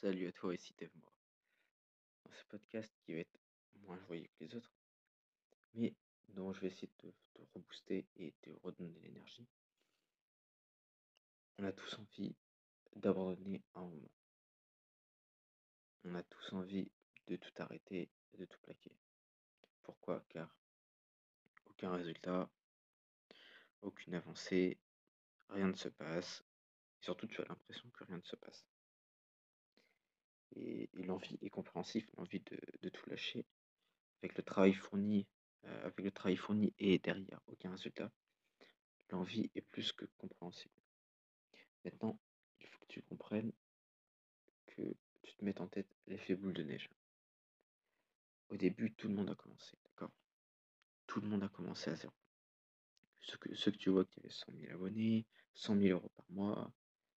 Salut à toi, ici Moi. Dans ce podcast qui va être moins joyeux que les autres, mais dont je vais essayer de te, rebooster et de redonner l'énergie. On a tous envie d'abandonner un moment. On a tous envie de tout arrêter et de tout plaquer. Pourquoi? Car aucun résultat, aucune avancée, rien ne se passe. Et surtout, tu as l'impression que rien ne se passe. Et, l'envie est compréhensible, l'envie de, tout lâcher. Avec le travail fourni, euh, avec le travail fourni et derrière aucun résultat, l'envie est plus que compréhensible. Maintenant, il faut que tu comprennes que tu te mettes en tête l'effet boule de neige. Au début, tout le monde a commencé, d'accord? Tout le monde a commencé à zéro. Ceux que, ceux que tu vois qui avaient 100 000 abonnés, 100 000 euros par mois,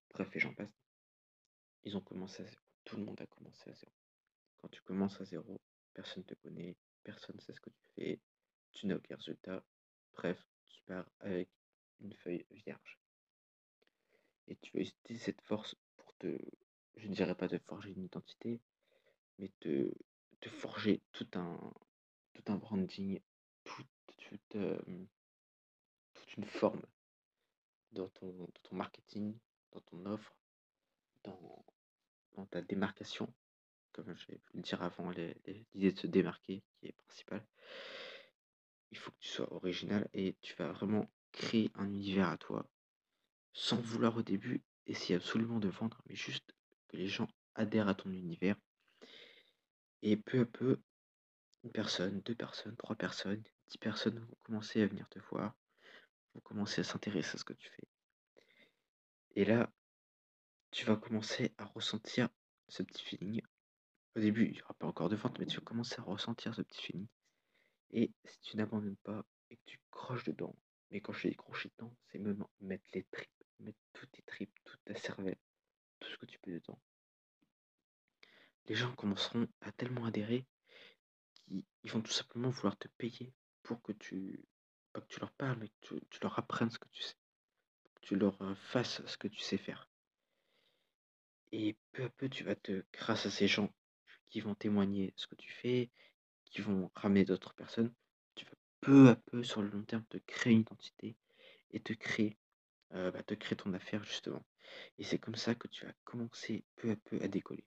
bref, et j'en passe, ils ont commencé à zéro. Tout le monde a commencé à zéro. Quand tu commences à zéro, personne ne te connaît, personne ne sait ce que tu fais, tu n'as aucun résultat. Bref, tu pars avec une feuille vierge. Et tu vas utiliser cette force pour te, je ne dirais pas te forger une identité, mais te, forger tout un, branding, toute, euh, toute une forme dans ton, dans ton marketing, dans ton offre, dans ta démarcation, comme j'ai pu le dire avant, l'idée de se démarquer qui est principale, il faut que tu sois original et tu vas vraiment créer un univers à toi sans vouloir au début essayer absolument de vendre, mais juste que les gens adhèrent à ton univers. Et peu à peu, une personne, deux personnes, trois personnes, dix personnes vont commencer à venir te voir, vont commencer à s'intéresser à ce que tu fais. Et là, tu vas commencer à ressentir ce petit feeling. Au début, il n'y aura pas encore de vente, mais tu vas commencer à ressentir ce petit feeling. Et si tu n'abandonnes pas et que tu croches dedans, mais quand je dis crocher dedans, c'est même mettre les tripes, mettre toutes tes tripes, toute ta cervelle, tout ce que tu peux dedans. Les gens commenceront à tellement adhérer qu'ils vont tout simplement vouloir te payer pour que tu, pas que tu leur parles, mais que tu, tu leur apprennes ce que tu sais, que tu leur euh, fasses ce que tu sais faire. Et peu à peu, tu vas te grâce à ces gens qui vont témoigner ce que tu fais, qui vont ramener d'autres personnes, tu vas peu à peu, sur le long terme, te créer une identité et te créer, euh, bah, te créer ton affaire justement. Et c'est comme ça que tu vas commencer peu à peu à décoller.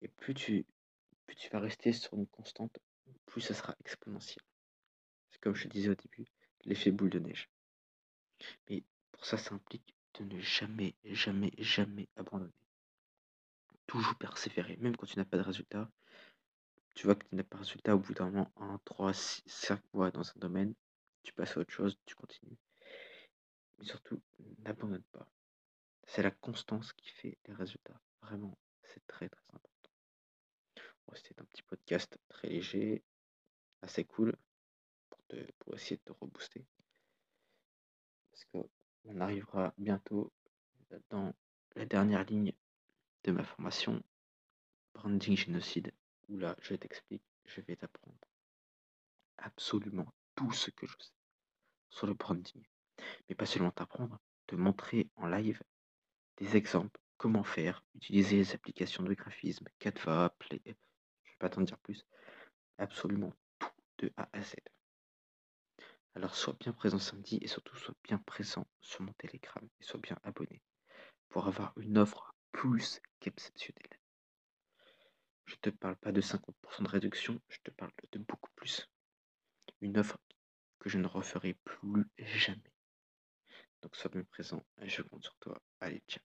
Et plus tu, plus tu vas rester sur une constante, plus ça sera exponentiel. C'est comme je disais au début, l'effet boule de neige. Mais pour ça, ça implique de ne jamais, jamais, jamais abandonner toujours persévérer, même quand tu n'as pas de résultat. Tu vois que tu n'as pas de résultat au bout d'un moment, 1, 3, 6, 5 mois dans un domaine, tu passes à autre chose, tu continues. Mais surtout, n'abandonne pas. C'est la constance qui fait les résultats. Vraiment, c'est très très important. C'était un petit podcast très léger, assez cool, pour essayer de te rebooster. Parce qu'on arrivera bientôt dans la dernière ligne de ma formation Branding Génocide, où là, je t'explique, je vais t'apprendre absolument tout ce que je sais sur le branding. Mais pas seulement t'apprendre, te montrer en live des exemples, comment faire, utiliser les applications de graphisme, Canva, Play, je vais pas t'en dire plus, absolument tout de A à Z. Alors sois bien présent samedi et surtout sois bien présent sur mon Telegram et sois bien abonné pour avoir une offre plus qu'exceptionnel. Je te parle pas de 50% de réduction, je te parle de beaucoup plus. Une offre que je ne referai plus jamais. Donc sois bien présent et je compte sur toi. Allez, ciao.